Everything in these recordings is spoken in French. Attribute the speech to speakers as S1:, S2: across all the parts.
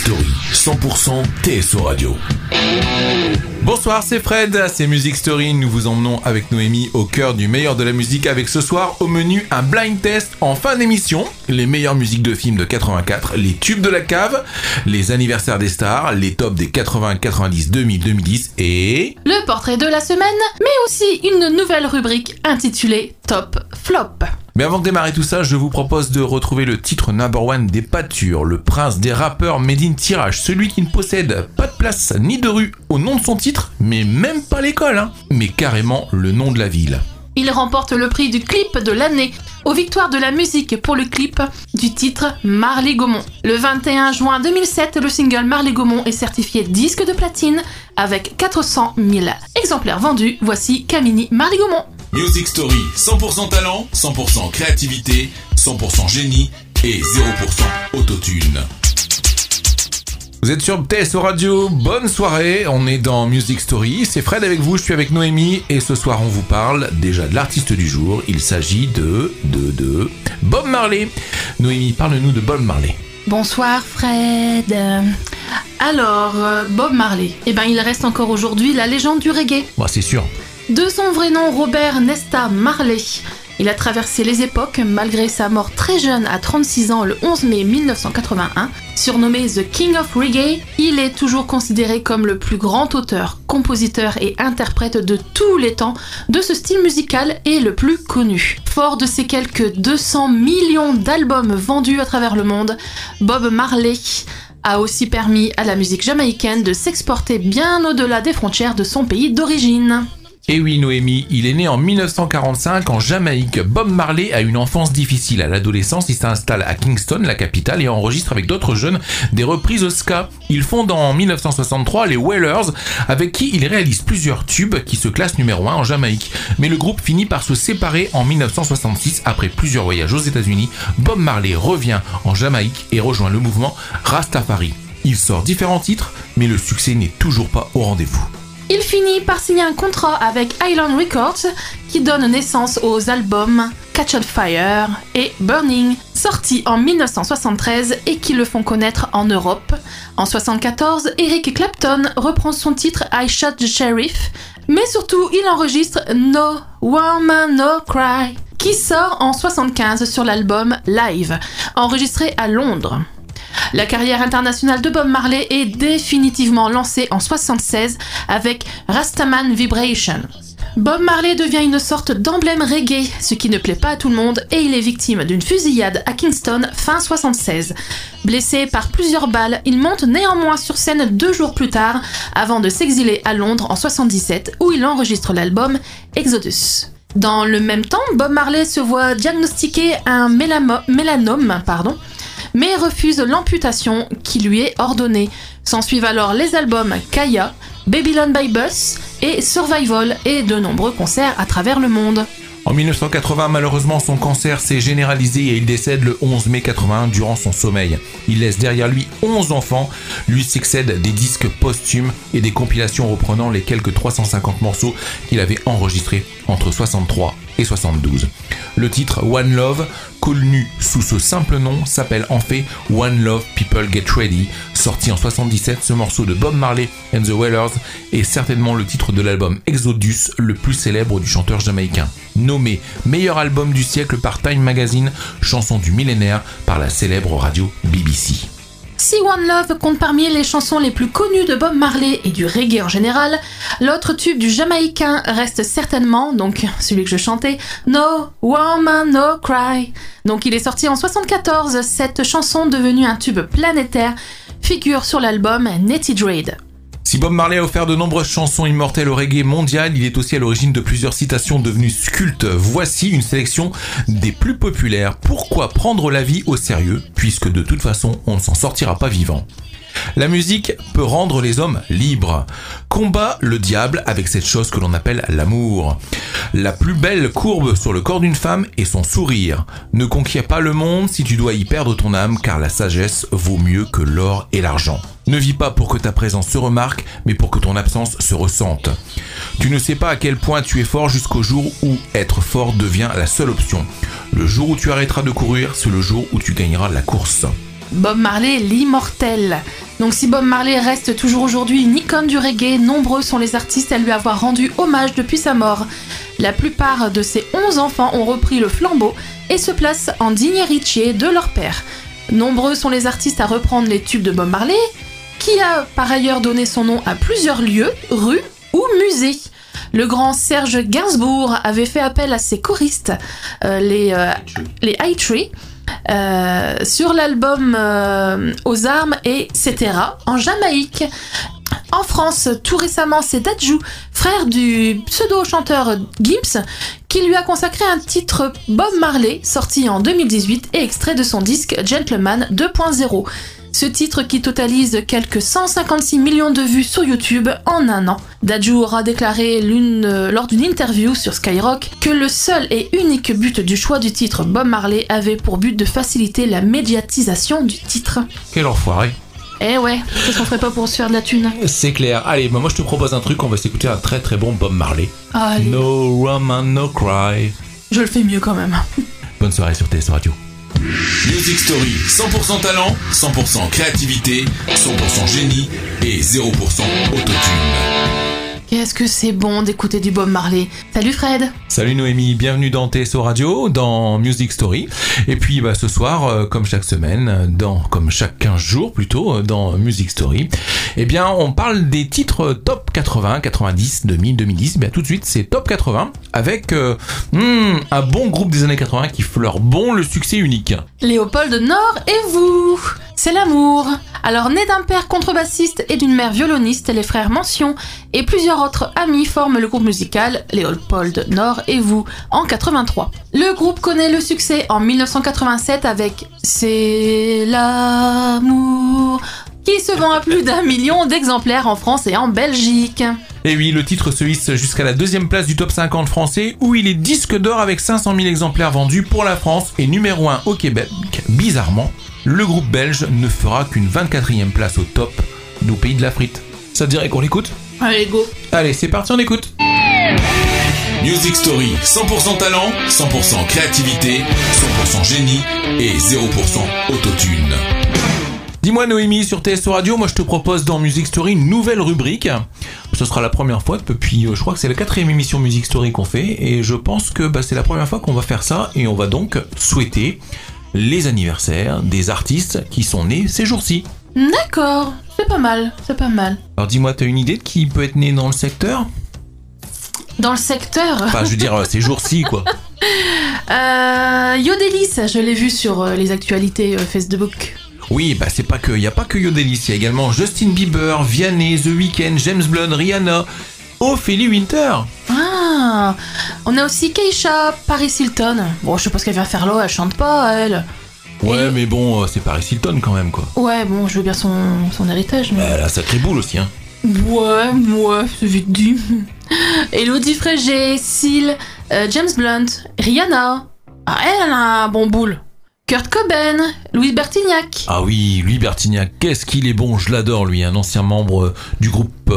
S1: Story, 100% TSO Radio.
S2: Bonsoir, c'est Fred, c'est Music Story. Nous vous emmenons avec Noémie au cœur du meilleur de la musique avec ce soir au menu un blind test en fin d'émission. Les meilleures musiques de films de 84, les tubes de la cave, les anniversaires des stars, les tops des 80, 90, 2000, 2010 et...
S3: Le portrait de la semaine, mais aussi une nouvelle rubrique intitulée Top Flop.
S2: Mais avant de démarrer tout ça, je vous propose de retrouver le titre number one des pâtures, le prince des rappeurs made in tirage, celui qui ne possède pas de place ni de rue au nom de son titre, mais même pas l'école, hein, mais carrément le nom de la ville.
S3: Il remporte le prix du clip de l'année aux victoires de la musique pour le clip du titre Marley Gaumont. Le 21 juin 2007, le single Marley Gaumont est certifié disque de platine avec 400 000 exemplaires vendus. Voici Camini Marley Gaumont.
S1: Music Story, 100% talent, 100% créativité, 100% génie et 0% autotune.
S2: Vous êtes sur TSO Radio, bonne soirée, on est dans Music Story, c'est Fred avec vous, je suis avec Noémie et ce soir on vous parle déjà de l'artiste du jour, il s'agit de, de, de Bob Marley. Noémie, parle-nous de Bob Marley.
S3: Bonsoir Fred. Alors, euh, Bob Marley, eh ben il reste encore aujourd'hui la légende du reggae.
S2: Moi c'est sûr.
S3: De son vrai nom, Robert Nesta Marley. Il a traversé les époques malgré sa mort très jeune à 36 ans le 11 mai 1981. Surnommé The King of Reggae, il est toujours considéré comme le plus grand auteur, compositeur et interprète de tous les temps de ce style musical et le plus connu. Fort de ses quelques 200 millions d'albums vendus à travers le monde, Bob Marley a aussi permis à la musique jamaïcaine de s'exporter bien au-delà des frontières de son pays d'origine.
S2: Et oui, Noémie, il est né en 1945 en Jamaïque. Bob Marley a une enfance difficile. À l'adolescence, il s'installe à Kingston, la capitale, et enregistre avec d'autres jeunes des reprises ska. Il fonde en 1963 les Wailers, avec qui il réalise plusieurs tubes qui se classent numéro 1 en Jamaïque. Mais le groupe finit par se séparer en 1966 après plusieurs voyages aux États-Unis. Bob Marley revient en Jamaïque et rejoint le mouvement Rastafari. Il sort différents titres, mais le succès n'est toujours pas au rendez-vous.
S3: Il finit par signer un contrat avec Island Records qui donne naissance aux albums Catch on Fire et Burning, sortis en 1973 et qui le font connaître en Europe. En 1974, Eric Clapton reprend son titre I Shot the Sheriff, mais surtout il enregistre No Woman No Cry, qui sort en 1975 sur l'album Live, enregistré à Londres. La carrière internationale de Bob Marley est définitivement lancée en 76 avec Rastaman Vibration. Bob Marley devient une sorte d'emblème reggae, ce qui ne plaît pas à tout le monde, et il est victime d'une fusillade à Kingston fin 76. Blessé par plusieurs balles, il monte néanmoins sur scène deux jours plus tard, avant de s'exiler à Londres en 77, où il enregistre l'album Exodus. Dans le même temps, Bob Marley se voit diagnostiquer un mélanome, pardon, mais refuse l'amputation qui lui est ordonnée. S'ensuivent alors les albums Kaya, Babylon by Bus et Survival et de nombreux concerts à travers le monde.
S2: En 1980, malheureusement, son cancer s'est généralisé et il décède le 11 mai 81 durant son sommeil. Il laisse derrière lui 11 enfants, lui succèdent des disques posthumes et des compilations reprenant les quelques 350 morceaux qu'il avait enregistrés entre 63 et 72. Le titre One Love, connu sous ce simple nom, s'appelle en fait One Love People Get Ready. Sorti en 77, ce morceau de Bob Marley and the Wailers est certainement le titre de l'album Exodus, le plus célèbre du chanteur jamaïcain. Nommé meilleur album du siècle par Time Magazine, chanson du millénaire par la célèbre radio BBC.
S3: Si One Love compte parmi les chansons les plus connues de Bob Marley et du reggae en général, l'autre tube du jamaïcain reste certainement, donc celui que je chantais, No Woman No Cry. Donc il est sorti en 74, cette chanson devenue un tube planétaire figure sur l'album Netty Dread.
S2: Si Bob Marley a offert de nombreuses chansons immortelles au reggae mondial, il est aussi à l'origine de plusieurs citations devenues cultes. Voici une sélection des plus populaires. Pourquoi prendre la vie au sérieux, puisque de toute façon on ne s'en sortira pas vivant? La musique peut rendre les hommes libres. Combat le diable avec cette chose que l'on appelle l'amour. La plus belle courbe sur le corps d'une femme est son sourire. Ne conquiers pas le monde si tu dois y perdre ton âme, car la sagesse vaut mieux que l'or et l'argent. Ne vis pas pour que ta présence se remarque, mais pour que ton absence se ressente. Tu ne sais pas à quel point tu es fort jusqu'au jour où être fort devient la seule option. Le jour où tu arrêteras de courir, c'est le jour où tu gagneras la course.
S3: Bob Marley, l'immortel. Donc si Bob Marley reste toujours aujourd'hui une icône du reggae, nombreux sont les artistes à lui avoir rendu hommage depuis sa mort. La plupart de ses 11 enfants ont repris le flambeau et se placent en digne héritier de leur père. Nombreux sont les artistes à reprendre les tubes de Bob Marley, qui a par ailleurs donné son nom à plusieurs lieux, rues ou musées. Le grand Serge Gainsbourg avait fait appel à ses choristes, euh, les, euh, les High Tree, euh, sur l'album euh, Aux armes et etc. en Jamaïque. En France, tout récemment, c'est Dadju, frère du pseudo-chanteur Gims, qui lui a consacré un titre Bob Marley, sorti en 2018 et extrait de son disque Gentleman 2.0. Ce titre qui totalise quelques 156 millions de vues sur YouTube en un an. Dadju aura déclaré l'une- euh, lors d'une interview sur Skyrock que le seul et unique but du choix du titre Bob Marley avait pour but de faciliter la médiatisation du titre.
S2: Quel enfoiré.
S3: Eh ouais, qu'est-ce qu'on ferait pas pour se faire de la thune?
S2: C'est clair. Allez, bah, moi je te propose un truc, on va s'écouter un très très bon Bob Marley.
S3: Allez,
S2: No woman, no cry.
S3: je le fais mieux quand même.
S2: Bonne soirée sur TS Radio.
S1: Music Story, 100% talent, 100% créativité, 100% génie et 0% autotune.
S3: Qu'est-ce que c'est bon d'écouter du Bob Marley. Salut Fred
S2: Salut Noémie, bienvenue dans TSO Radio, dans Music Story. Et puis bah, ce soir, euh, comme chaque semaine, dans, comme chaque 15 jours plutôt, euh, dans Music Story, eh bien on parle des titres top 80, 90, 2000, 2010. Bien tout de suite, c'est top 80 avec euh, hmm, un bon groupe des années 80 qui fleure bon le succès unique.
S3: Léopold Nord et vous C'est l'amour Alors né d'un père contrebassiste et d'une mère violoniste, les frères Mention et plusieurs autres amis forment le groupe musical Léopold Nord et vous en 83. Le groupe connaît le succès en 1987 avec C'est l'amour qui se vend à plus d'un million d'exemplaires en France et en Belgique.
S2: Et oui, le titre se hisse jusqu'à la deuxième place du top 50 français où il est disque d'or avec 500 000 exemplaires vendus pour la France et numéro 1 au Québec. Bizarrement, le groupe belge ne fera qu'une 24e place au top du pays de la frite. Ça te dirait qu'on l'écoute
S3: Allez go
S2: Allez, c'est parti, on écoute
S1: Music Story, 100% talent, 100% créativité, 100% génie et 0% autotune.
S2: Dis-moi Noémie sur TSO Radio, moi je te propose dans Music Story une nouvelle rubrique. Ce sera la première fois depuis, euh, je crois que c'est la quatrième émission Music Story qu'on fait, et je pense que bah, c'est la première fois qu'on va faire ça, et on va donc souhaiter les anniversaires des artistes qui sont nés ces jours-ci.
S3: D'accord, c'est pas mal, c'est pas mal.
S2: Alors dis-moi, t'as une idée de qui peut être né dans le secteur?
S3: Dans le secteur?
S2: Enfin, je veux dire, euh, ces jours-ci, quoi.
S3: Euh, Yodelis, je l'ai vu sur euh, les actualités euh, Facebook.
S2: Oui, bah c'est pas que, y a pas que Yodelis, il y a également Justin Bieber, Vianney, The Weeknd, James Blunt, Rihanna, Ophélie Winter.
S3: Ah, on a aussi Keisha, Paris Hilton. Bon, je sais pas ce qu'elle vient faire là, elle chante pas, elle.
S2: Ouais,
S3: Et-
S2: mais bon, euh, c'est Paris Hilton quand même, quoi.
S3: Ouais, bon, je veux bien son, son héritage, mais.
S2: Elle a sacré boule aussi, hein.
S3: Ouais, ouais, c'est vite dit. Elodie Frégé, Seal, euh, James Blunt, Rihanna. Ah, elle a un bon boule. Kurt Cobain, Louis Bertignac.
S2: Ah oui, lui Bertignac, qu'est-ce qu'il est bon, je l'adore lui, un ancien membre euh, du groupe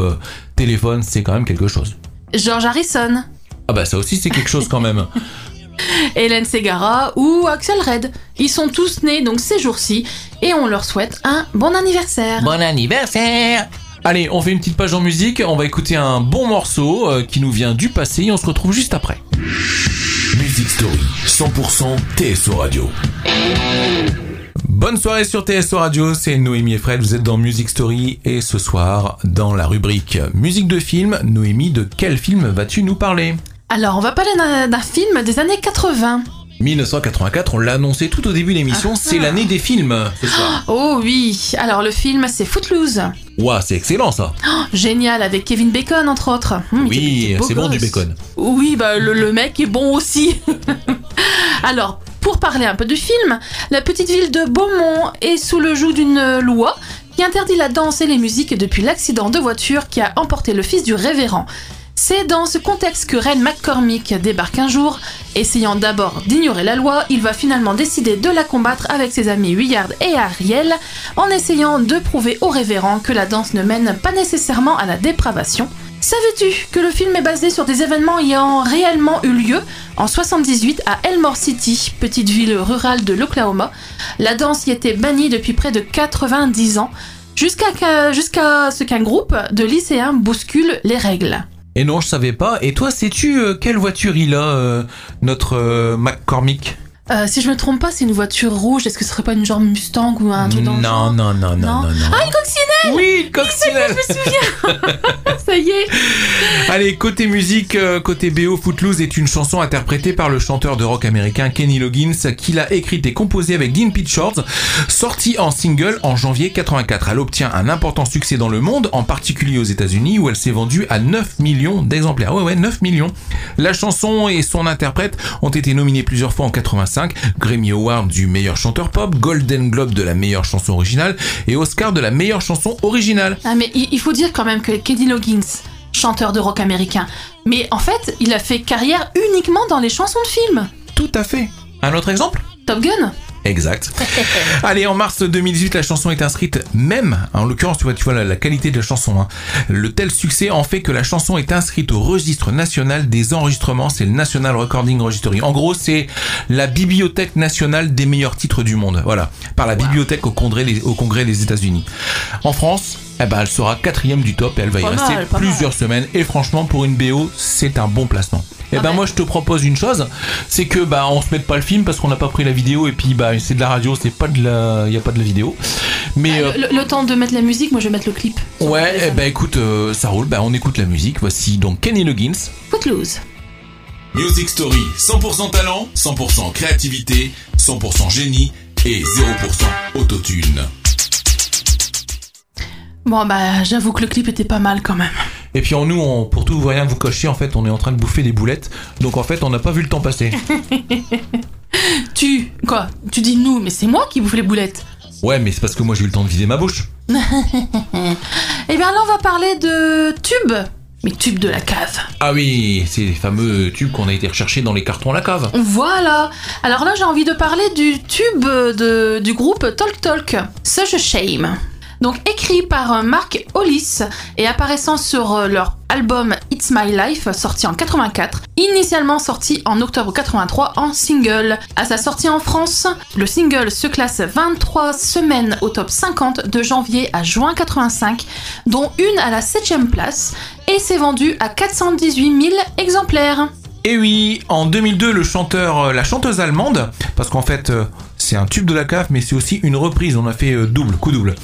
S2: Téléphone, c'est quand même quelque chose.
S3: George Harrison,
S2: Ah bah ça aussi c'est quelque chose quand même.
S3: Hélène Segara ou Axel Red. Ils sont tous nés donc ces jours-ci et on leur souhaite un bon anniversaire.
S2: Bon anniversaire Allez, on fait une petite page en musique, on va écouter un bon morceau euh, qui nous vient du passé et on se retrouve juste après.
S1: Music Story, 100% TSO Radio.
S2: Bonne soirée sur TSO Radio, c'est Noémie et Fred, vous êtes dans Music Story et ce soir, dans la rubrique musique de film, Noémie, de quel film vas-tu nous parler?
S3: Alors on va parler d'un film des années 80.
S2: 1984, on l'a annoncé tout au début de l'émission, c'est l'année des films ce soir.
S3: Oh oui, alors le film c'est Footloose.
S2: Ouah, c'est excellent ça
S3: Génial avec Kevin Bacon entre autres. Hum,
S2: Oui, c'est bon du bacon.
S3: Oui, bah le, le mec est bon aussi. Alors, pour parler un peu du film, la petite ville de Beaumont est sous le joug d'une loi qui interdit la danse et les musiques depuis l'accident de voiture qui a emporté le fils du révérend. C'est dans ce contexte que Ren McCormick débarque un jour. Essayant d'abord d'ignorer la loi, il va finalement décider de la combattre avec ses amis Willard et Ariel, en essayant de prouver au révérend que la danse ne mène pas nécessairement à la dépravation. Savais-tu que le film est basé sur des événements ayant réellement eu lieu en 78 à Elmore City, petite ville rurale de l'Oklahoma? La danse y était bannie depuis près de 90 ans. Jusqu'à ce qu'un groupe de lycéens bouscule les règles.
S2: Et non, je savais pas. Et toi, sais-tu euh, quelle voiture il a, euh, notre euh, McCormick?
S3: Euh, si je me trompe pas, c'est une voiture rouge. Est-ce que ce serait pas une genre Mustang ou un truc dans le
S2: Non,
S3: genre
S2: non, non, non,
S3: Non.
S2: non, non.
S3: Ah, une coccinelle
S2: Oui, une coccinelle
S3: Ça y est
S2: Allez, côté musique, euh, côté BO, Footloose est une chanson interprétée par le chanteur de rock américain Kenny Loggins, qui l'a écrite et composée avec Dean Pictures, sortie en single en janvier 84. Elle obtient un important succès dans le monde, en particulier aux États-Unis, où elle s'est vendue à 9 millions d'exemplaires. Ouais, ouais, 9 millions. La chanson et son interprète ont été nominés plusieurs fois en 85, Grammy Award du meilleur chanteur pop, Golden Globe de la meilleure chanson originale et Oscar de la meilleure chanson originale.
S3: Ah, mais il il faut dire quand même que Kenny Loggins, chanteur de rock américain, mais en fait, il a fait carrière uniquement dans les chansons de films.
S2: Tout à fait. Un autre exemple?
S3: Top Gun
S2: Exact. Allez, en mars 2018, la chanson est inscrite même, en l'occurrence, tu vois, tu vois la, la qualité de la chanson. hein. Le tel succès en fait que la chanson est inscrite au registre national des enregistrements, c'est le National Recording Registry. En gros, c'est la bibliothèque nationale des meilleurs titres du monde. Voilà, par la bibliothèque au congrès, au congrès des États-Unis. En France, eh ben, elle sera quatrième du top et elle va y
S3: Pas
S2: rester
S3: mal,
S2: plusieurs semaines. Et franchement, pour une BO, c'est un bon placement. Et
S3: Ah
S2: ben moi je te propose une chose, c'est que bah on se mette pas le film parce qu'on n'a pas pris la vidéo et puis bah c'est de la radio, c'est pas de la, y a pas de la vidéo. Mais euh,
S3: le, le temps de mettre la musique, moi je vais mettre le clip.
S2: ouais, eh ben écoute, euh, ça roule, bah on écoute la musique. Voici donc Kenny Loggins.
S3: Footloose.
S1: Music Story, 100% talent, 100% créativité, 100% génie et 0% autotune.
S3: Bon bah j'avoue que le clip était pas mal quand même.
S2: Et puis en nous, on, pour tout rien vous cocher, en fait, on est en train de bouffer des boulettes. Donc en fait, on n'a pas vu le temps passer.
S3: Tu, quoi Tu dis nous, mais c'est moi qui bouffe les boulettes.
S2: Ouais, mais c'est parce que moi j'ai eu le temps de vider ma bouche.
S3: Eh bien là on va parler de tubes. Mais tubes de la cave.
S2: Ah oui, c'est les fameux tubes qu'on a été recherchés dans les cartons à la cave.
S3: Voilà. Alors là, j'ai envie de parler du tube de- du groupe Talk Talk, Such a Shame. Donc écrit par euh, Mark Hollis et apparaissant sur euh, leur album It's My Life sorti en 84, initialement sorti en octobre 83 en single. À sa sortie en France, le single se classe 23 semaines au top 50 de janvier à juin 85, dont une à la 7ème place et s'est vendu à 418 000 exemplaires.
S2: Et oui, en 2002, le chanteur, euh, la chanteuse allemande, parce qu'en fait, c'est un tube de la cave, mais c'est aussi une reprise, on a fait euh, double, coup double.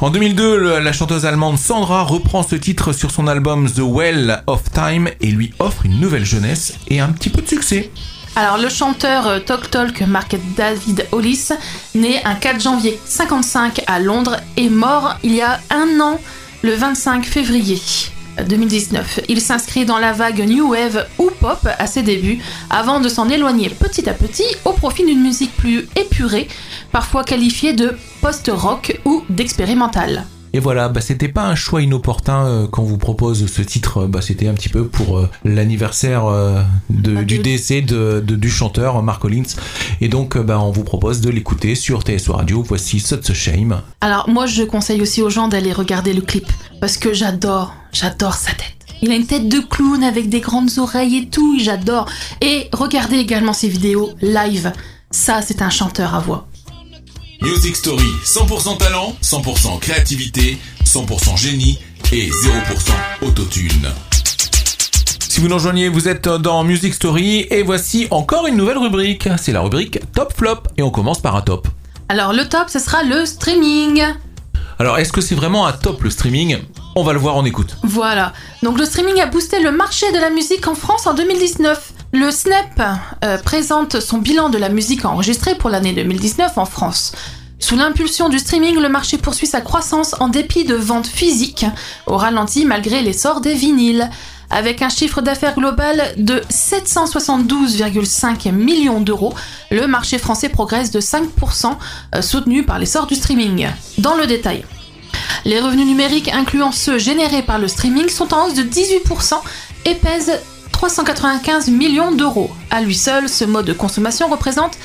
S2: En 2002, le- la chanteuse allemande Sandra reprend ce titre sur son album The Well of Time et lui offre une nouvelle jeunesse et un petit peu de succès.
S3: Alors le chanteur euh, Talk Talk Mark David Hollis, né un 4 janvier 55 à Londres, est mort il y a un an, le 25 février 2019. Il s'inscrit dans la vague New Wave ou Pop à ses débuts, avant de s'en éloigner petit à petit au profit d'une musique plus épurée, parfois qualifiée de post-rock ou d'expérimental.
S2: Et voilà, bah, c'était pas un choix inopportun euh, quand on vous propose ce titre, euh, bah, c'était un petit peu pour euh, l'anniversaire euh,
S3: Ah,
S2: du décès de, de- du chanteur Mark Collins. Et donc, bah, on vous propose de l'écouter sur TSO Radio. Voici Such a Shame.
S3: Alors moi je conseille aussi aux gens d'aller regarder le clip parce que j'adore, j'adore sa tête. Il a une tête de clown avec des grandes oreilles et tout, j'adore. Et regardez également ses vidéos live. Ça c'est un chanteur à voix.
S1: Music Story, 100% talent, 100% créativité, 100% génie et 0% autotune.
S2: Si vous nous rejoignez, vous êtes dans Music Story et voici encore une nouvelle rubrique. C'est la rubrique Top Flop et on commence par un top.
S3: Alors le top ce sera le streaming.
S2: Alors, est-ce que c'est vraiment un top le streaming? On va le voir en écoute.
S3: Voilà. Donc le streaming a boosté le marché de la musique en France en 2019. Le SNEP euh, présente son bilan de la musique enregistrée pour l'année 2019 en France. Sous l'impulsion du streaming, le marché poursuit sa croissance en dépit de ventes physiques, au ralenti malgré l'essor des vinyles. Avec un chiffre d'affaires global de 772,5 millions d'euros, le marché français progresse de 5%, euh, soutenu par l'essor du streaming. Dans le détail, les revenus numériques, incluant ceux générés par le streaming, sont en hausse de 18% et pèsent 395 millions d'euros. À lui seul, ce mode de consommation représente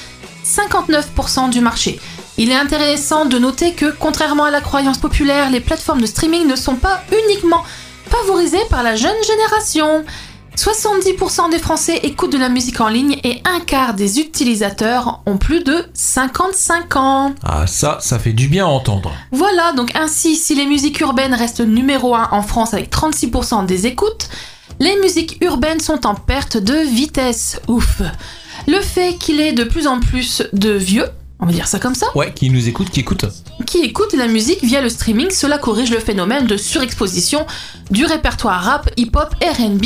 S3: 59% du marché. Il est intéressant de noter que, contrairement à la croyance populaire, les plateformes de streaming ne sont pas uniquement favorisées par la jeune génération. 70% des Français écoutent de la musique en ligne et un quart des utilisateurs ont plus de 55 ans.
S2: Ah ça, ça fait du bien à entendre.
S3: Voilà, donc ainsi, si les musiques urbaines restent numéro 1 en France avec 36% des écoutes, les musiques urbaines sont en perte de vitesse. Ouf. Le fait qu'il ait de plus en plus de vieux, on va dire ça comme ça,
S2: Ouais, qui nous écoute, qui écoute
S3: qui écoutent la musique via le streaming, cela corrige le phénomène de surexposition du répertoire rap, hip-hop, RB,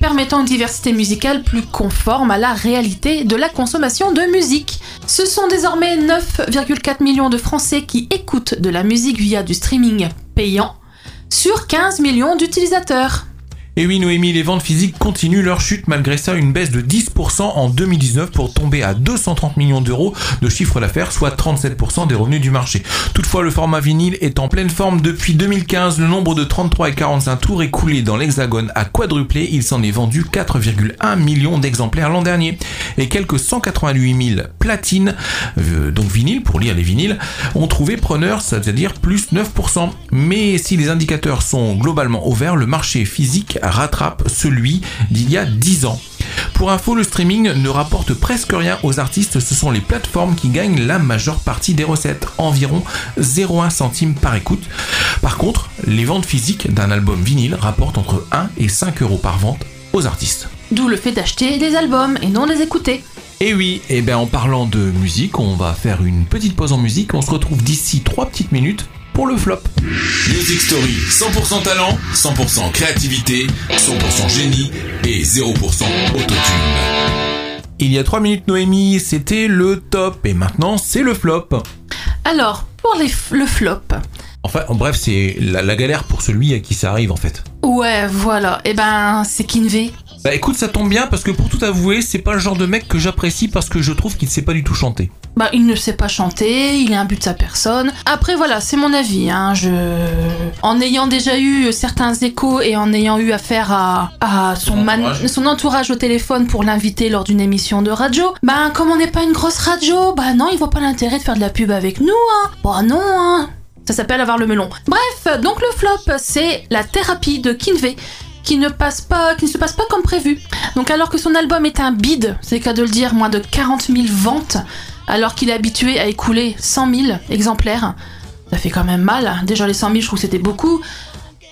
S3: permettant une diversité musicale plus conforme à la réalité de la consommation de musique. Ce sont désormais 9,4 millions de Français qui écoutent de la musique via du streaming payant sur 15 millions d'utilisateurs.
S2: Et oui, Noémie, les ventes physiques continuent leur chute, malgré ça, une baisse de 10% en 2019 pour tomber à 230 millions d'euros de chiffre d'affaires, soit 37% des revenus du marché. Toutefois, le format vinyle est en pleine forme depuis 2015. Le nombre de 33 et 45 tours écoulés dans l'hexagone a quadruplé. Il s'en est vendu 4,1 millions d'exemplaires l'an dernier. Et quelques 188 000 platines, euh, donc vinyle, pour lire les vinyles, ont trouvé preneur, c'est-à-dire plus 9%. Mais si les indicateurs sont globalement au vert, le marché physique rattrape celui d'il y a 10 ans. Pour info, le streaming ne rapporte presque rien aux artistes, ce sont les plateformes qui gagnent la majeure partie des recettes, environ 0,1 centime par écoute. Par contre, les ventes physiques d'un album vinyle rapportent entre 1 et 5 euros par vente aux artistes.
S3: D'où le fait d'acheter des albums et non des écouter.
S2: Et oui, et bien en parlant de musique, on va faire une petite pause en musique, on se retrouve d'ici 3 petites minutes pour le flop.
S1: Music Story, 100% talent, 100% créativité, 100% génie et 0% autotune.
S2: Il y a 3 minutes Noémie, c'était le top et maintenant c'est le flop.
S3: Alors, pour les le flop.
S2: Enfin, en bref, c'est la, la galère pour celui à qui ça arrive en fait.
S3: Ouais, voilà. Et ben, c'est Kinvey.
S2: Bah écoute, ça tombe bien parce que pour tout avouer, c'est pas le genre de mec que j'apprécie parce que je trouve qu'il ne sait pas du tout chanter.
S3: Bah, il ne sait pas chanter, il est imbu de sa personne. Après, voilà, c'est mon avis. Hein. Je... En ayant déjà eu certains échos et en ayant eu affaire à, à son,
S2: Son
S3: man-
S2: entourage.
S3: son entourage au téléphone pour l'inviter lors d'une émission de radio, bah, comme on n'est pas une grosse radio, bah non, il voit pas l'intérêt de faire de la pub avec nous, hein. Bah non, hein. Ça s'appelle avoir le melon. Bref, donc le flop, c'est la thérapie de Kinvey qui ne passe pas, qui ne se passe pas comme prévu. Donc alors que son album est un bide, c'est le cas de le dire, moins de 40 000 ventes, alors qu'il est habitué à écouler 100 000 exemplaires, ça fait quand même mal. Déjà les 100 000, je trouve que c'était beaucoup.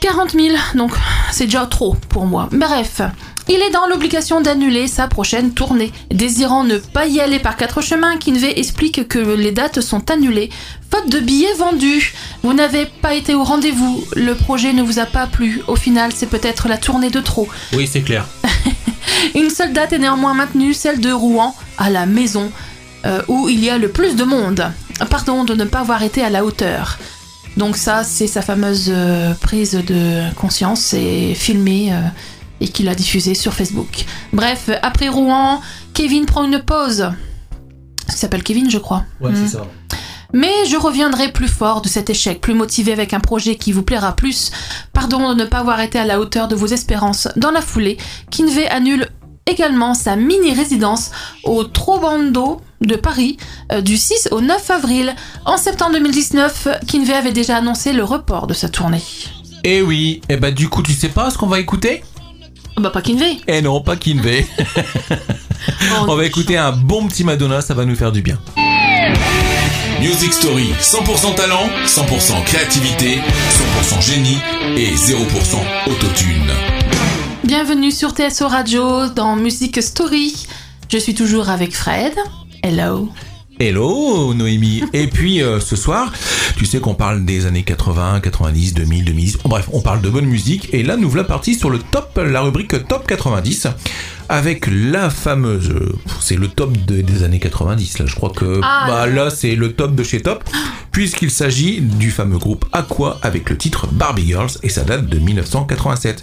S3: 40 000, donc c'est déjà trop pour moi. Bref, il est dans l'obligation d'annuler sa prochaine tournée. Désirant ne pas y aller par quatre chemins, Kinvey explique que les dates sont annulées, faute de billets vendus. Vous n'avez pas été au rendez-vous, le projet ne vous a pas plu. Au final, c'est peut-être la tournée de trop.
S2: Oui, c'est clair.
S3: Une seule date est néanmoins maintenue, celle de Rouen, à la maison, euh, où il y a le plus de monde. Pardon de ne pas avoir été à la hauteur. Donc ça, c'est sa fameuse euh, prise de conscience et filmée euh, et qu'il a diffusée sur Facebook. Bref, après Rouen, Kevin prend une pause. Il s'appelle Kevin, je crois.
S2: Ouais,
S3: Hmm.
S2: c'est ça.
S3: Mais je reviendrai plus fort de cet échec, plus motivé avec un projet qui vous plaira plus. Pardon de ne pas avoir été à la hauteur de vos espérances. Dans la foulée, Kinvey annule également sa mini-résidence au Trobando de Paris euh, du 6 au 9 avril. En septembre 2019, Kinvey avait déjà annoncé le report de sa tournée.
S2: Et oui, et bah du coup, tu sais pas ce qu'on va écouter?
S3: Bah pas Kinvey.
S2: Eh non, pas Kinvey.
S3: Oh,
S2: On va écouter un bon petit Madonna, ça va nous faire du bien.
S1: Music Story, 100% talent, 100% créativité, 100% génie et 0% autotune.
S3: Bienvenue sur TSO Radio dans Music Story. Je suis toujours avec Fred. Hello.
S2: Hello Noémie. Et puis euh, ce soir, tu sais qu'on parle des années 80, 90, 2000, 2010. Bref, on parle de bonne musique. Et là, nous voilà partis sur le top, la rubrique top 90. Avec la fameuse, euh, c'est le top de- des années 90. Là, je crois que
S3: Ah.
S2: bah, là, c'est le top de chez top, puisqu'il s'agit du fameux groupe Aqua avec le titre Barbie Girls et ça date de 1987.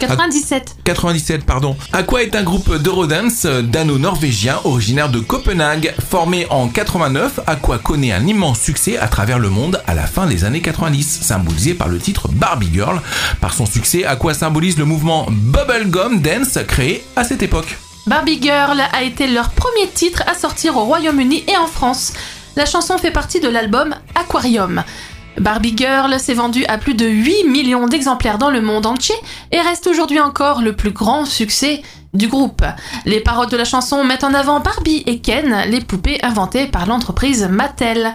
S3: 97.
S2: 97, pardon. Aqua est un groupe d'Eurodance dano-norvégien originaire de Copenhague. Formé en 89, Aqua connaît un immense succès à travers le monde à la fin des années 90, symbolisé par le titre Barbie Girl. Par son succès, Aqua symbolise le mouvement Bubblegum Dance créé à cette époque.
S3: Barbie Girl a été leur premier titre à sortir au Royaume-Uni et en France. La chanson fait partie de l'album Aquarium. Barbie Girl s'est vendu à plus de 8 millions d'exemplaires dans le monde entier et reste aujourd'hui encore le plus grand succès du groupe. Les paroles de la chanson mettent en avant Barbie et Ken, les poupées inventées par l'entreprise Mattel.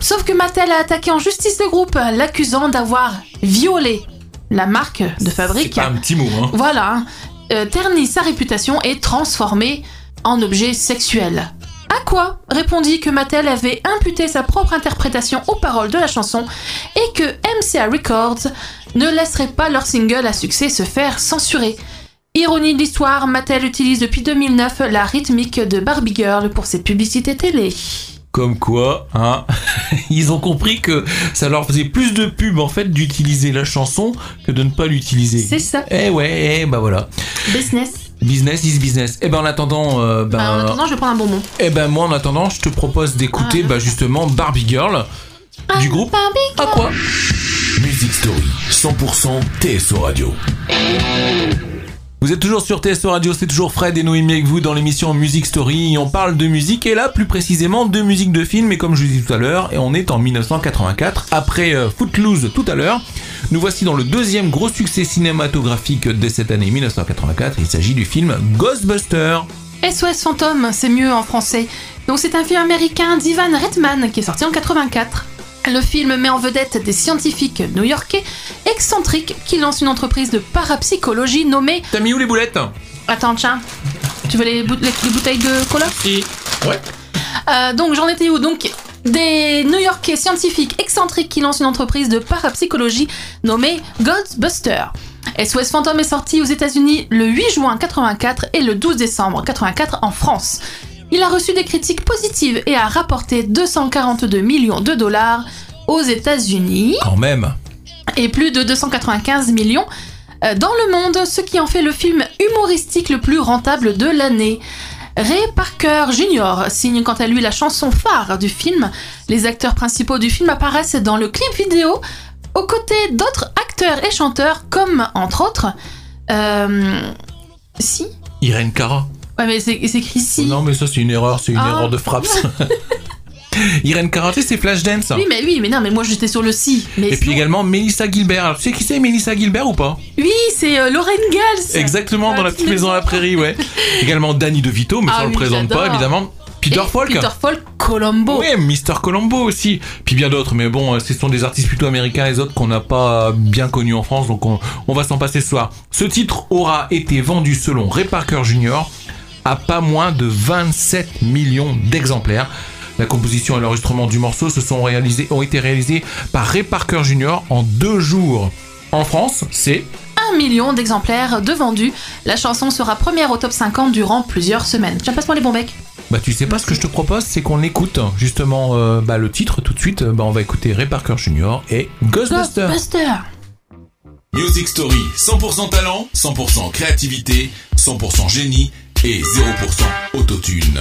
S3: Sauf que Mattel a attaqué en justice le groupe, l'accusant d'avoir violé la marque de fabrique.
S2: C'est pas un petit mot, hein.
S3: Voilà, hein, euh, terni sa réputation et transformé en objet sexuel. À quoi répondit que Mattel avait imputé sa propre interprétation aux paroles de la chanson et que MCA Records ne laisserait pas leur single à succès se faire censurer. Ironie de l'histoire, Mattel utilise depuis 2009 la rythmique de Barbie Girl pour ses publicités télé.
S2: Comme quoi, hein, ils ont compris que ça leur faisait plus de pub en fait d'utiliser la chanson que de ne pas l'utiliser.
S3: C'est ça,
S2: Eh ouais, eh bah voilà.
S3: business.
S2: Business is business. Eh ben en attendant, euh, ben,
S3: Bah, en attendant, je vais prendre un bonbon.
S2: eh ben moi en attendant, je te propose d'écouter
S3: Ah.
S2: bah justement Barbie Girl du groupe
S3: Barbie
S2: À quoi?
S1: Music Story, 100% TSO Radio.
S2: Vous êtes toujours sur TSO Radio, c'est toujours Fred et Noémie avec vous dans l'émission Music Story. On parle de musique et là plus précisément de musique de film et comme je vous disais tout à l'heure, et on est en 1984 après euh, Footloose tout à l'heure. Nous voici dans le deuxième gros succès cinématographique de cette année 1984. Il s'agit du film Ghostbusters.
S3: SOS Fantôme, c'est mieux en français. Donc c'est un film américain d'Ivan Reitman qui est sorti en 84. Le film met en vedette des scientifiques new-yorkais excentriques qui lancent une entreprise de parapsychologie nommée...
S2: T'as mis où les boulettes
S3: Attends, tiens. Tu veux les, bout- les- les bouteilles de cola
S2: Si. Ouais.
S3: Euh, donc j'en étais où? Donc des New-Yorkais scientifiques excentriques qui lancent une entreprise de parapsychologie nommée Ghostbusters. SOS Phantom est sorti aux États-Unis le 8 juin 84 et le 12 décembre 84 en France. Il a reçu des critiques positives et a rapporté 242 millions de dollars aux États-Unis
S2: Quand même.
S3: et plus de 295 millions euh, dans le monde, ce qui en fait le film humoristique le plus rentable de l'année. Ray Parker Jr. signe quant à lui la chanson phare du film. Les acteurs principaux du film apparaissent dans le clip vidéo aux côtés d'autres acteurs et chanteurs comme, entre autres, euh, si?
S2: Irene Cara.
S3: Ouais mais c'est écrit si.
S2: Non mais ça c'est une erreur, c'est une
S3: Ah.
S2: erreur de frappe. ça. Irene Cara, tu sais, c'est Flashdance.
S3: Oui mais oui mais non mais moi j'étais sur le si. Mais
S2: Et puis également Melissa Gilbert. Alors, tu sais qui c'est Melissa Gilbert ou pas?
S3: Oui c'est euh, Lauren Gals.
S2: Exactement, dans la petite maison à la prairie, ouais. également Danny DeVito, mais
S3: Ah
S2: ça on le présente pas évidemment. Peter
S3: Et
S2: Falk.
S3: Peter Falk Colombo.
S2: Oui, Mr. Colombo aussi. Puis bien d'autres, mais bon, euh, ce sont des artistes plutôt américains, les autres qu'on n'a pas bien connus en France, donc on, on va s'en passer ce soir. Ce titre aura été vendu selon Ray Parker Jr. à pas moins de 27 millions d'exemplaires. La composition et l'enregistrement du morceau se sont réalisés, ont été réalisés par Ray Parker Jr. en deux jours. En France, c'est
S3: 1 million d'exemplaires de vendus. La chanson sera première au top 50 durant plusieurs semaines. Tiens, passe-moi les bons becs.
S2: Bah tu sais pas ce que je te propose, c'est qu'on écoute justement euh, bah, le titre tout de suite. Bah, on va écouter Ray Parker Jr. et Ghostbusters.
S3: Ghostbusters.
S1: Music Story, 100% talent, 100% créativité, 100% génie et 0% autotune.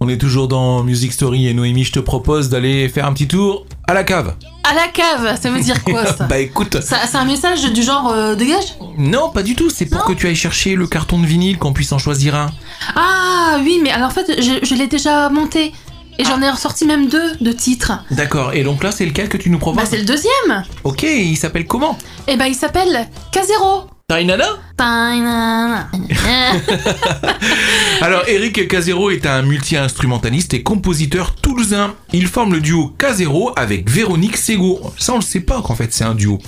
S2: On est toujours dans Music Story et Noémie, je te propose d'aller faire un petit tour à la cave.
S3: À la cave, ça veut dire quoi ça
S2: Bah écoute,
S3: Ça- C'est un message du genre euh, dégage?
S2: Non pas du tout, c'est pour que tu ailles chercher le carton de vinyle, qu'on puisse en choisir un.
S3: Ah oui, mais alors en fait, je, je l'ai déjà monté. Et j'en ai ressorti même deux de titres.
S2: D'accord, et donc là c'est lequel que tu nous
S3: Bah
S2: proposes
S3: c'est le deuxième.
S2: Ok, il s'appelle comment?
S3: Et bah il s'appelle Casero.
S2: Tainana Alors Eric Casero est un multi-instrumentaliste et compositeur toulousain. Il forme le duo Casero avec Véronique Sego. Ça on le sait pas qu'en fait c'est un duo.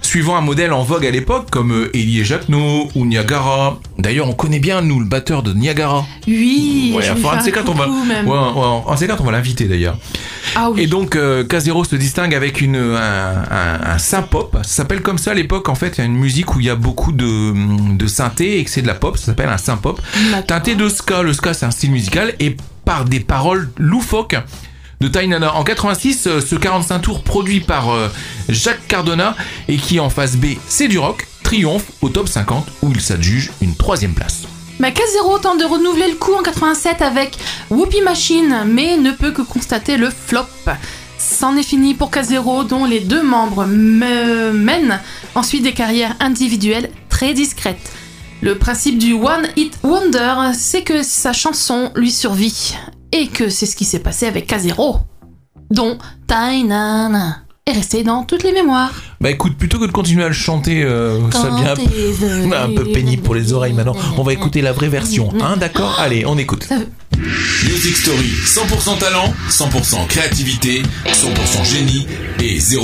S2: Suivant un modèle en vogue à l'époque comme euh, Elie et Jacquenot ou Niagara. D'ailleurs on connaît bien nous le batteur de Niagara.
S3: Oui,
S2: Ouais, enfin, un on va,
S3: même.
S2: ouais, ouais, on l'inviter d'ailleurs.
S3: Ah oui.
S2: Et donc, euh, Casero se distingue avec une, un, un, un synth-pop. Ça s'appelle comme ça à l'époque. En fait, il y a une musique où il y a beaucoup de, de synthé et que c'est de la pop. Ça s'appelle un synth-pop. Teinté de ska. Le ska, c'est un style musical. Et par des paroles loufoques de Tainana. En 86, euh, ce 45 tours produit par euh, Jacques Cardona et qui en face B, c'est du rock, triomphe au top 50 où il s'adjuge une troisième place.
S3: Ma Casero tente de renouveler le coup en 87 avec Whoopi Machine, mais ne peut que constater le flop. C'en est fini pour Casero, dont les deux membres me- mènent ensuite des carrières individuelles très discrètes. Le principe du One Hit Wonder, c'est que sa chanson lui survit. Et que c'est ce qui s'est passé avec Casero. dont Tainana est resté dans toutes les mémoires.
S2: Bah écoute, plutôt que de continuer à le chanter, euh, ça devient un peu, un peu pénible pour les oreilles maintenant. On va écouter la vraie version, hein, d'accord? Allez, on écoute.
S1: Music Story, 100% talent, 100% créativité, 100% génie et 0%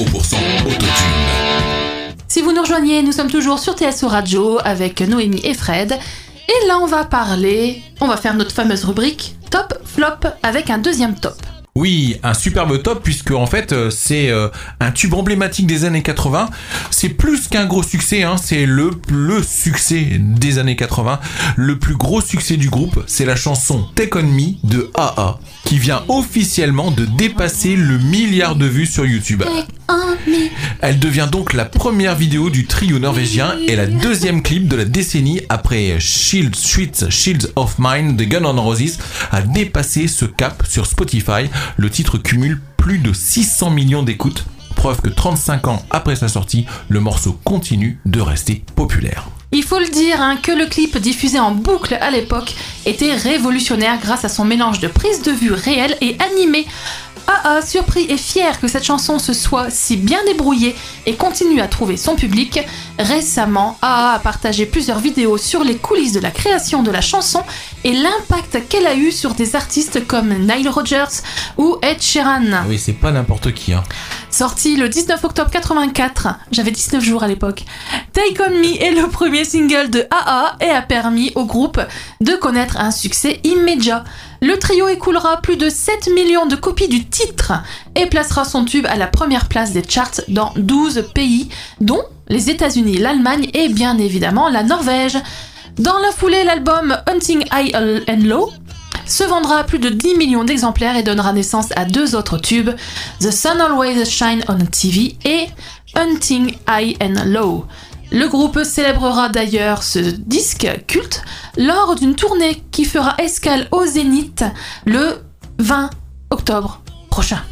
S1: autotune.
S3: Si vous nous rejoignez, nous sommes toujours sur TSO Radio avec Noémie et Fred. Et là, on va parler, on va faire notre fameuse rubrique Top Flop avec un deuxième top.
S2: Oui, un superbe top puisque en fait euh, c'est euh, un tube emblématique des années 80. C'est plus qu'un gros succès, hein, c'est le le succès des années 80. Le plus gros succès du groupe, c'est la chanson Take On Me de AA qui vient officiellement de dépasser le milliard de vues sur YouTube. Elle devient donc la première vidéo du trio norvégien et la deuxième clip de la décennie après Shield Sweet Shields of Mine de Gun N' Roses a dépassé ce cap sur Spotify. Le titre cumule plus de 600 millions d'écoutes, preuve que 35 ans après sa sortie, le morceau continue de rester populaire.
S3: Il faut le dire hein, que le clip diffusé en boucle à l'époque était révolutionnaire grâce à son mélange de prise de vue réelle et animée. AA, surpris et fier que cette chanson se soit si bien débrouillée et continue à trouver son public, récemment AA a partagé plusieurs vidéos sur les coulisses de la création de la chanson et l'impact qu'elle a eu sur des artistes comme Nile Rodgers ou Ed Sheeran.
S2: Oui, c'est pas n'importe qui. Hein.
S3: Sorti le 19 octobre 84, j'avais 19 jours à l'époque, Take On Me est le premier single de AA et a permis au groupe de connaître un succès immédiat. Le trio écoulera plus de 7 millions de copies du titre et placera son tube à la première place des charts dans 12 pays, dont les États-Unis, l'Allemagne et bien évidemment la Norvège. Dans la foulée, l'album Hunting High and Low se vendra à plus de 10 millions d'exemplaires et donnera naissance à deux autres tubes, The Sun Always Shine on TV et Hunting High and Low. Le groupe célébrera d'ailleurs ce disque culte lors d'une tournée qui fera escale au Zénith le 20 octobre prochain.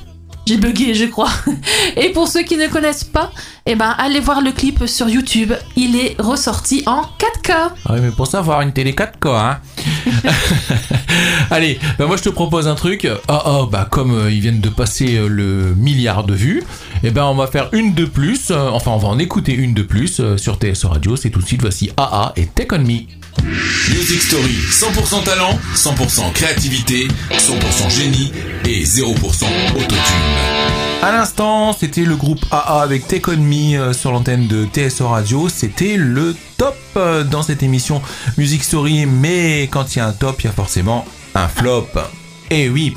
S3: J'ai bugué, je crois. Et pour ceux qui ne connaissent pas, eh ben, allez voir le clip sur YouTube. Il est ressorti en 4K.
S2: Ah oui, mais pour ça, avoir une télé 4K, hein. Allez, bah moi je te propose un truc. Ah oh, bah comme euh, ils viennent de passer euh, le milliard de vues, eh ben on va faire une de plus. euh, enfin, on va en écouter une de plus sur TSO Radio. C'est tout de suite. Voici AA et Take On Me.
S1: Music Story, 100% talent, 100% créativité, 100% génie et 0% autotune.
S2: À l'instant, c'était le groupe AA avec Take Me euh, sur l'antenne de TSO Radio. C'était le top euh, dans cette émission Music Story. Mais quand il y a un top, il y a forcément un flop. Et oui.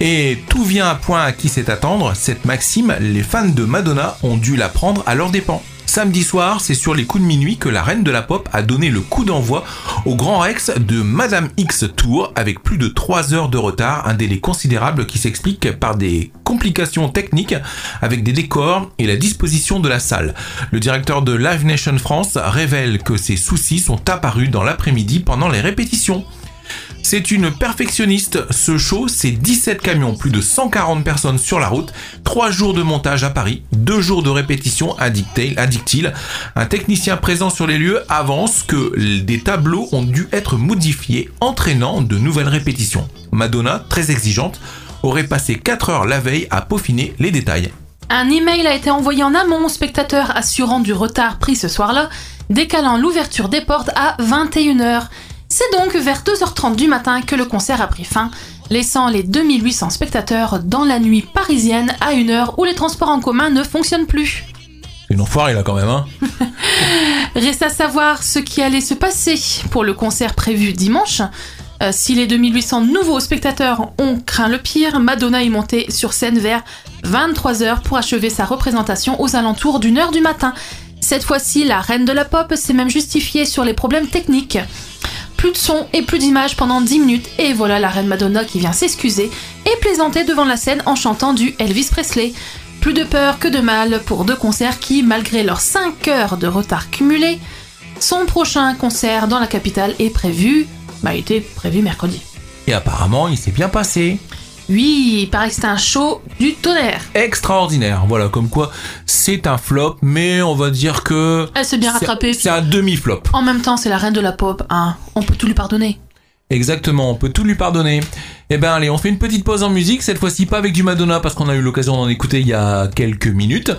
S2: Et tout vient à point à qui c'est attendre. Cette maxime, les fans de Madonna ont dû la prendre à leurs dépens. Samedi soir, c'est sur les coups de minuit que la reine de la pop a donné le coup d'envoi au Grand Rex de Madame X Tour avec plus de 3 heures de retard, un délai considérable qui s'explique par des complications techniques avec des décors et la disposition de la salle. Le directeur de Live Nation France révèle que ces soucis sont apparus dans l'après-midi pendant les répétitions. C'est une perfectionniste. Ce show, c'est 17 camions, plus de 140 personnes sur la route, 3 jours de montage à Paris, 2 jours de répétition, indique-t-il. indique-t-il. Un technicien présent sur les lieux avance que des tableaux ont dû être modifiés, entraînant de nouvelles répétitions. Madonna, très exigeante, aurait passé 4 heures la veille à peaufiner les détails.
S3: Un email a été envoyé en amont aux spectateurs assurant du retard pris ce soir-là, décalant l'ouverture des portes à 21h. C'est donc vers 2h30 du matin que le concert a pris fin, laissant les 2800 spectateurs dans la nuit parisienne à une heure où les transports en commun ne fonctionnent plus.
S2: Une enfoirée là quand même, hein
S3: Reste à savoir ce qui allait se passer pour le concert prévu dimanche. Euh, si les 2800 nouveaux spectateurs ont craint le pire, Madonna est montée sur scène vers 23h pour achever sa représentation aux alentours d'une heure du matin. Cette fois-ci, la reine de la pop s'est même justifiée sur les problèmes techniques. Plus de son et plus d'images pendant 10 minutes, et voilà la reine Madonna qui vient s'excuser et plaisanter devant la scène en chantant du Elvis Presley. Plus de peur que de mal pour deux concerts qui, malgré leurs 5 heures de retard cumulé, son prochain concert dans la capitale est prévu, bah, était prévu mercredi.
S2: Et apparemment, il s'est bien passé.
S3: Oui, il paraît que c'est un show du tonnerre.
S2: Extraordinaire. Voilà, comme quoi c'est un flop, mais on va dire que
S3: Elle s'est bien rattrapée.
S2: c'est un demi-flop.
S3: En même temps, c'est la reine de la pop, hein. On peut tout lui pardonner.
S2: Exactement, on peut tout lui pardonner. Eh ben allez, on fait une petite pause en musique, cette fois-ci pas avec du Madonna parce qu'on a eu l'occasion d'en écouter il y a quelques minutes,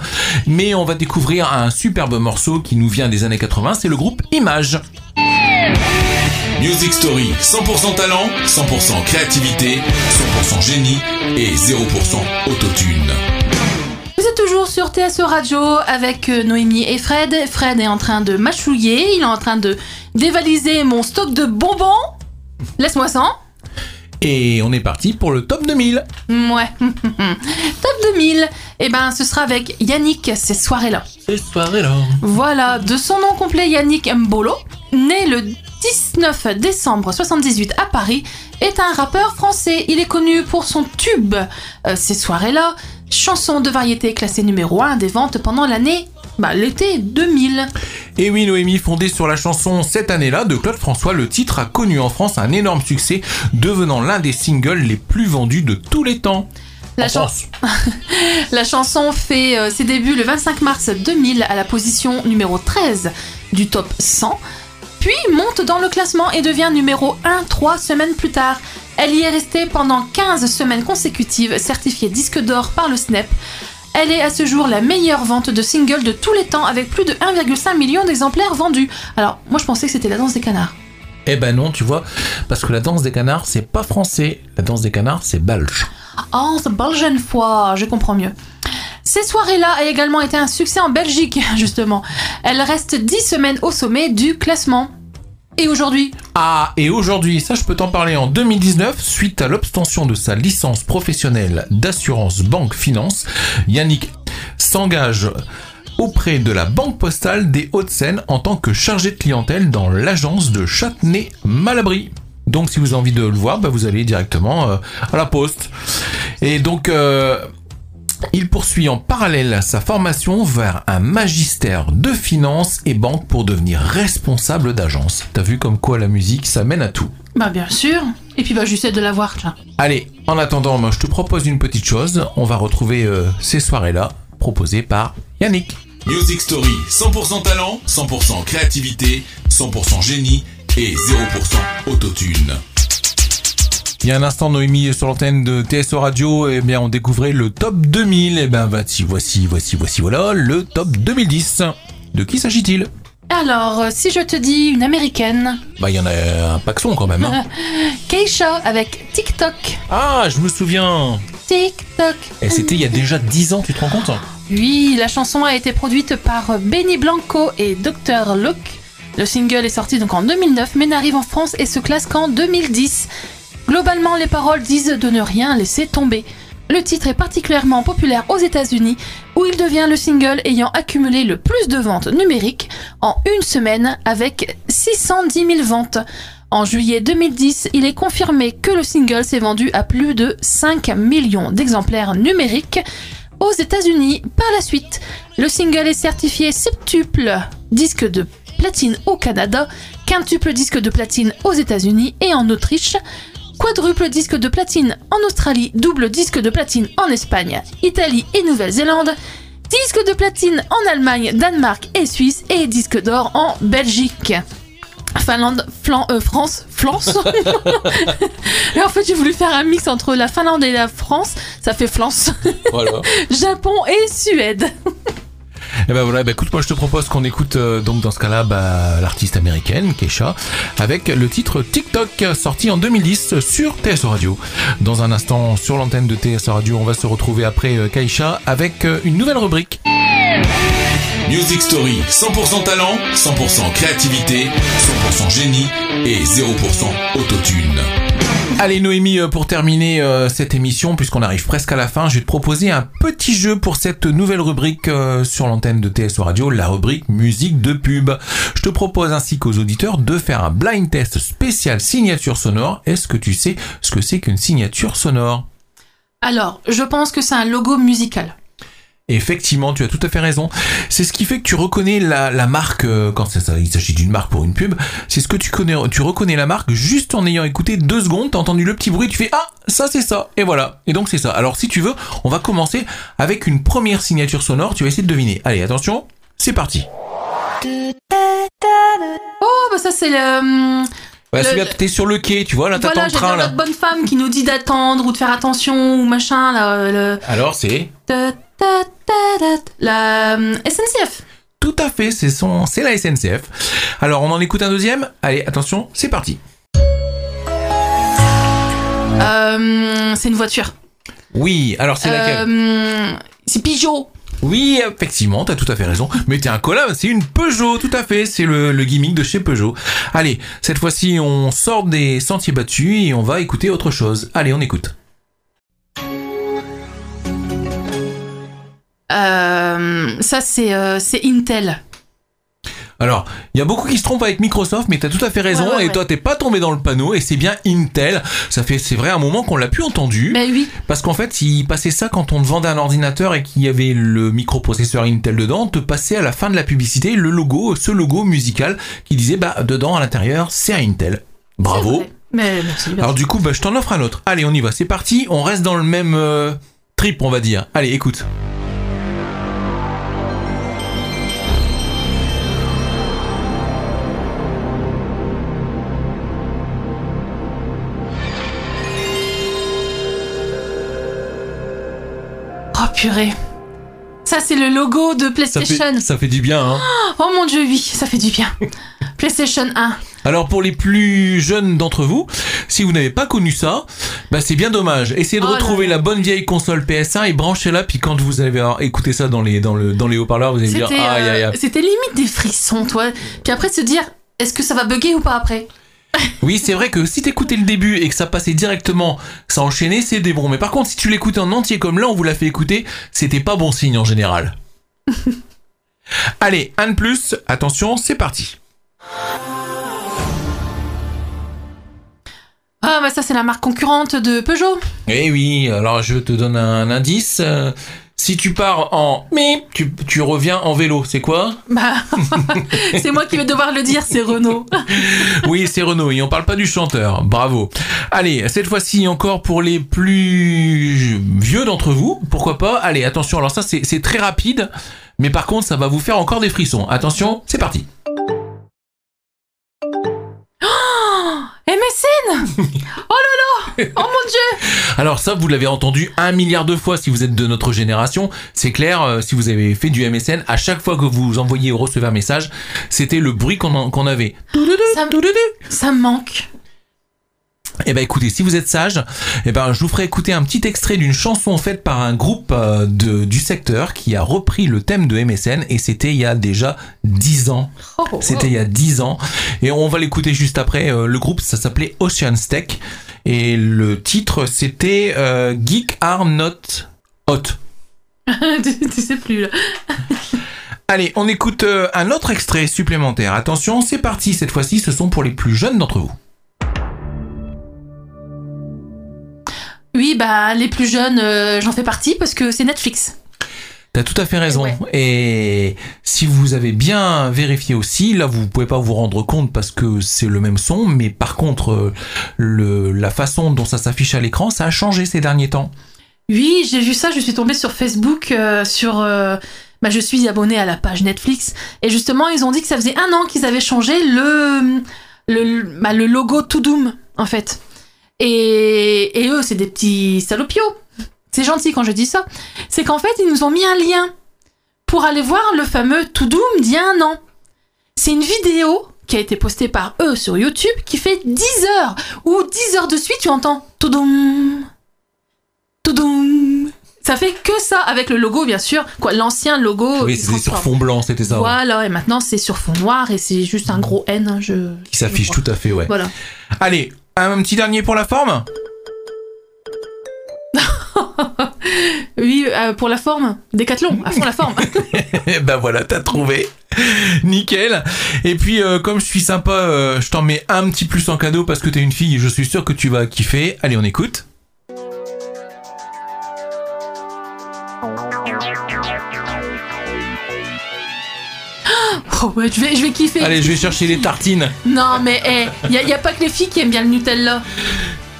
S2: mais on va découvrir un superbe morceau qui nous vient des années 80, c'est le groupe Image.
S1: Music Story, 100% talent, 100% créativité, 100% génie et 0% autotune.
S3: Vous êtes toujours sur TSE Radio avec euh, Noémie et Fred. Fred est en train de mâchouiller, il est en train de dévaliser mon stock de bonbons. Laisse-moi ça.
S2: Et on est parti pour le top 2000.
S3: Ouais. Top 2000. Eh ben, ce sera avec Yannick ces soirées-là.
S2: Ces soirées-là.
S3: Voilà, de son nom complet Yannick Mbolo, né le 19 décembre 78 à Paris, est un rappeur français. Il est connu pour son tube euh, Ces soirées-là, chanson de variété classée numéro 1 des ventes pendant l'année, bah, l'été 2000.
S2: Et oui, Noémie, fondée sur la chanson cette année-là de Claude François, le titre a connu en France un énorme succès, devenant l'un des singles les plus vendus de tous les temps.
S3: La, chan- chanson fait euh, ses débuts le 25 mars 2000 à la position numéro 13 du top 100, puis monte dans le classement et devient numéro 1 trois semaines plus tard. Elle y est restée pendant 15 semaines consécutives, certifiée disque d'or par le SNEP. Elle est à ce jour la meilleure vente de single de tous les temps avec plus de 1,5 million d'exemplaires vendus. Alors, moi je pensais que c'était la danse des canards.
S2: Eh ben non, tu vois, parce que la danse des canards, c'est pas français. La danse des canards, c'est belge.
S3: Oh, c'est belge fois, je comprends mieux. Ces soirées-là a également été un succès en Belgique, justement. Elle reste 10 semaines au sommet du classement. Et aujourd'hui,
S2: Ah, et aujourd'hui, ça je peux t'en parler en 2019, suite à l'obtention de sa licence professionnelle d'assurance banque finance, Yannick s'engage auprès de la Banque Postale des Hauts-de-Seine en tant que chargé de clientèle dans l'agence de Châtenay-Malabry. Donc si vous avez envie de le voir, bah, vous allez directement euh, à la poste. Et donc euh, il poursuit en parallèle sa formation vers un magistère de finance et banque pour devenir responsable d'agence. T'as vu comme quoi la musique, ça mène à tout.
S3: bah bien sûr. Et puis bah j'essaie de la voir, tiens.
S2: Allez, en attendant, moi je te propose une petite chose. On va retrouver euh, ces soirées-là proposées par Yannick.
S1: Music Story, 100% talent, 100% créativité, 100% génie et 0% autotune.
S2: Il y a un instant, Noémie, sur l'antenne de TSO Radio, eh bien, on découvrait le top 2000. Eh ben, voici, voici, voici, voici, voilà, le top 2010. De qui s'agit-il?
S3: Alors, euh, si je te dis une américaine,
S2: Bah, il y en a un paxon quand même. hein.
S3: Keisha avec TikTok.
S2: Ah, je me souviens.
S3: TikTok.
S2: Et c'était il y a déjà 10 ans, tu te rends compte?
S3: Oui, la chanson a été produite par Benny Blanco et Dr. Luke. Le single est sorti donc en 2009, mais n'arrive en France et se classe qu'en 2010. Globalement, les paroles disent de ne rien laisser tomber. Le titre est particulièrement populaire aux États-Unis, où il devient le single ayant accumulé le plus de ventes numériques en une semaine avec 610 000 ventes. En juillet 2010, il est confirmé que le single s'est vendu à plus de 5 millions d'exemplaires numériques aux États-Unis. Par la suite, le single est certifié septuple disque de platine au Canada, quintuple disque de platine aux États-Unis et en Autriche, quadruple disque de platine en Australie, double disque de platine en Espagne, Italie et Nouvelle-Zélande, disque de platine en Allemagne, Danemark et Suisse et disque d'or en Belgique. Finlande, Flan, euh, France, France. et en fait, j'ai voulu faire un mix entre la Finlande et la France. Ça fait France.
S2: Voilà.
S3: Japon et Suède.
S2: Et ben voilà, bah écoute, moi je te propose qu'on écoute euh, donc dans ce cas-là bah, l'artiste américaine, Kesha, avec le titre TikTok, sorti en 2010 sur TSO Radio. Dans un instant, sur l'antenne de TSO Radio, on va se retrouver après euh, Keisha avec euh, une nouvelle rubrique.
S1: Music Story, 100% talent, 100% créativité, 100% génie et 0% autotune.
S2: Allez Noémie, euh, pour terminer euh, cette émission, puisqu'on arrive presque à la fin, je vais te proposer un petit jeu pour cette nouvelle rubrique euh, sur l'antenne de TSO Radio, la rubrique musique de pub. Je te propose ainsi qu'aux auditeurs de faire un blind test spécial signature sonore. Est-ce que tu sais ce que c'est qu'une signature sonore?
S3: Alors, je pense que c'est un logo musical.
S2: Effectivement, tu as tout à fait raison. C'est ce qui fait que tu reconnais la, marque euh, quand ça, il s'agit d'une marque pour une pub. C'est ce que tu connais, tu reconnais la marque juste en ayant écouté deux secondes. T'as entendu le petit bruit, tu fais ah ça c'est ça et voilà. Et donc c'est ça. Alors si tu veux, on va commencer avec une première signature sonore. Tu vas essayer de deviner. Allez attention, c'est parti.
S3: Oh, bah ça c'est le...
S2: Bah,
S3: Le-
S2: t'es sur le quai, tu vois, là, t'attends
S3: Voilà,
S2: le train, là.
S3: notre bonne femme qui nous dit d'attendre ou de faire attention ou machin, là, le...
S2: Alors, c'est
S3: la euh, SNCF.
S2: tout à fait, c'est son, c'est la SNCF. Alors, on en écoute un deuxième? Allez, attention, c'est parti.
S3: Euh, c'est une voiture.
S2: Oui, alors c'est laquelle?
S3: Euh, c'est Peugeot.
S2: Oui, effectivement, t'as tout à fait raison. Mais t'es un collab, c'est une Peugeot, tout à fait. C'est le, gimmick de chez Peugeot. Allez, cette fois-ci, on sort des sentiers battus et on va écouter autre chose. Allez, on écoute.
S3: Euh, ça, c'est euh, c'est Intel.
S2: Alors, il y a beaucoup qui se trompent avec Microsoft, mais t'as tout à fait raison.
S3: Ouais, ouais,
S2: et
S3: ouais.
S2: toi, t'es pas tombé dans le panneau et c'est bien Intel. Ça fait, c'est vrai, un moment qu'on l'a plus entendu.
S3: Mais oui.
S2: Parce qu'en fait, il passait ça quand on te vendait un ordinateur et qu'il y avait le microprocesseur Intel dedans, on te passait à la fin de la publicité le logo, ce logo musical qui disait, bah, dedans, à l'intérieur, c'est un Intel. Bravo.
S3: Mais merci. merci.
S2: Alors du coup, bah, je t'en offre un autre. Allez, on y va. C'est parti. On reste dans le même euh, trip, on va dire. Allez, écoute.
S3: Purée. Ça, c'est le logo de
S2: Ça
S3: PlayStation.
S2: fait, ça fait du bien. Hein
S3: Oh mon dieu, oui, ça fait du bien. PlayStation 1.
S2: Alors pour les plus jeunes d'entre vous, si vous n'avez pas connu ça, bah c'est bien dommage. Essayez de
S3: Oh
S2: retrouver la bonne vieille console PS1 et branchez-la. Puis quand vous allez écouter ça dans les dans le dans les haut-parleurs, vous allez dire aïe
S3: euh,
S2: aïe.
S3: c'était limite des frissons, toi. Puis après, se dire, est-ce que ça va bugger ou pas après?
S2: Oui, c'est vrai que si t'écoutais le début et que ça passait directement, ça enchaînait, c'est des bons. Mais par contre, si tu l'écoutais en entier comme là, on vous l'a fait écouter, c'était pas bon signe en général. Allez, un de plus, attention, c'est parti.
S3: Ah, bah ça, c'est la marque concurrente de Peugeot.
S2: Eh oui, alors je te donne un indice. Si tu pars en mais tu, tu reviens en vélo, c'est quoi
S3: Bah, c'est moi qui vais devoir le dire, c'est Renault.
S2: Oui, c'est Renault et on parle pas du chanteur. Bravo. Allez, cette fois-ci encore pour les plus vieux d'entre vous, pourquoi pas Allez, attention, alors ça c'est c'est très rapide, mais par contre ça va vous faire encore des frissons. Attention, c'est parti.
S3: MSN Oh là là Oh mon dieu
S2: Alors ça, vous l'avez entendu un milliard de fois si vous êtes de notre génération. C'est clair, euh, si vous avez fait du MSN, à chaque fois que vous envoyez ou recevez un message, c'était le bruit qu'on en- qu'on avait.
S3: ça, me- ça me manque.
S2: Eh ben écoutez, si vous êtes sage, eh ben je vous ferai écouter un petit extrait d'une chanson faite par un groupe euh, de, du secteur qui a repris le thème de MSN et c'était il y a déjà 10 ans.
S3: Oh, oh,
S2: C'était il y a 10 ans et on va l'écouter juste après. Euh, Le groupe ça s'appelait Ocean Tech et le titre c'était euh, Geek Are Not Hot.
S3: tu, tu sais plus là.
S2: Allez, on écoute euh, un autre extrait supplémentaire. Attention, c'est parti. Cette fois-ci, ce sont pour les plus jeunes d'entre vous.
S3: Oui, bah les plus jeunes, euh, j'en fais partie parce que c'est Netflix.
S2: T'as tout à fait raison.
S3: Ouais.
S2: Et si vous avez bien vérifié aussi, là vous pouvez pas vous rendre compte parce que c'est le même son, mais par contre euh, le, la façon dont ça s'affiche à l'écran, ça a changé ces derniers temps.
S3: Oui, j'ai vu ça, je suis tombée sur Facebook, euh, sur... euh, bah, je suis abonnée à la page Netflix, et justement, ils ont dit que ça faisait un an qu'ils avaient changé le, le, bah, le logo To Doom, en fait. Et, et eux, c'est des petits salopios. C'est gentil quand je dis ça. C'est qu'en fait, ils nous ont mis un lien pour aller voir le fameux To Doom d'il y a un an. C'est une vidéo qui a été postée par eux sur YouTube qui fait 10 heures, où 10 heures de suite, tu entends To Doom. Ça fait que ça avec le logo bien sûr, quoi, l'ancien logo.
S2: oui,
S3: qui
S2: c'était sur fond blanc, c'était ça. ouais.
S3: Voilà, et maintenant c'est sur fond noir et c'est juste un gros N. hein, Je...
S2: Qui s'affiche tout à fait, ouais.
S3: Voilà.
S2: Allez, un petit dernier pour la forme?
S3: Oui, euh, pour la forme, Décathlon, à fond la forme.
S2: Eh ben voilà, t'as trouvé. Nickel. Et puis, euh, comme je suis sympa, euh, je t'en mets un petit plus en cadeau parce que t'es une fille et je suis sûr que tu vas kiffer. Allez, on écoute.
S3: oh ouais, je vais, je vais kiffer.
S2: Allez, je vais chercher les tartines.
S3: Non mais il y, a, y a pas que les filles qui aiment bien le Nutella.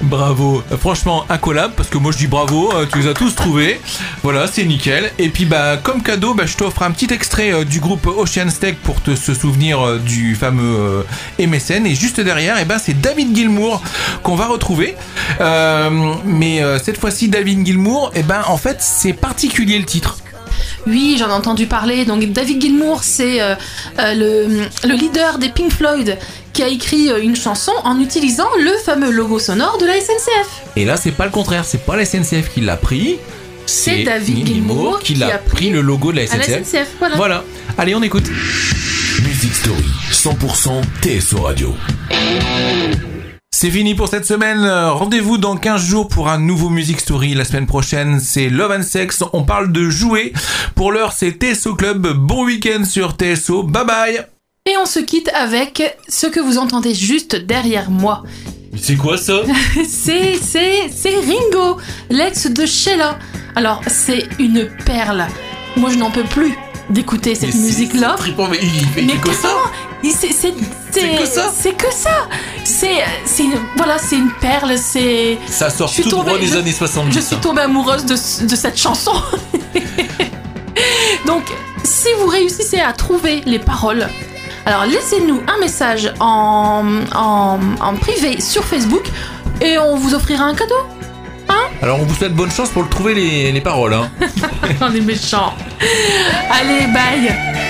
S2: Bravo. Franchement, un collab, parce que moi je dis bravo, euh, tu les as tous trouvés. Voilà, c'est nickel. Et puis, bah, comme cadeau, bah, je t'offre un petit extrait euh, du groupe Ocean Steak pour te se souvenir euh, du fameux MSN. Et juste derrière, et ben, c'est David Gilmour qu'on va retrouver. Mais cette fois-ci, David Gilmour, et ben, en fait, c'est particulier le titre.
S3: Oui, j'en ai entendu parler. Donc David Gilmour, c'est le leader des Pink Floyd qui a écrit euh, une chanson en utilisant le fameux logo sonore de la SNCF.
S2: Et là, c'est pas le contraire, c'est pas la SNCF qui l'a pris.
S3: C'est David Gilmour
S2: qui
S3: qui
S2: l'a
S3: a
S2: pris
S3: pris
S2: le logo de la
S3: À la
S2: SNCF.
S3: Voilà.
S2: Voilà. Allez, on écoute.
S1: Music Story, 100% TSO Radio.
S2: C'est fini pour cette semaine. Rendez-vous dans 15 jours pour un nouveau Music Story. La semaine prochaine, c'est Love and Sex. On parle de jouer. Pour l'heure, c'est TSO Club. Bon week-end sur TSO. Bye bye.
S3: Et on se quitte avec ce que vous entendez juste derrière moi.
S2: C'est quoi ça
S3: C'est, c'est, c'est Ringo, l'ex de Sheila. Alors, c'est une perle. Moi, je n'en peux plus d'écouter cette musique-là.
S2: mais il
S3: Mais
S2: que ça.
S3: c'est, c'est,
S2: C'est que ça.
S3: C'est que ça. C'est, voilà, c'est une perle. C'est,
S2: Ça sort tout droit des
S3: je-
S2: années 70.
S3: je suis tombée amoureuse de, de cette chanson. Donc, si vous réussissez à trouver les paroles, alors laissez-nous un message en, en, en privé sur Facebook et on vous offrira un cadeau.
S2: Alors, on vous souhaite bonne chance pour le trouver les, les paroles. Hein.
S3: on est méchants. Allez, bye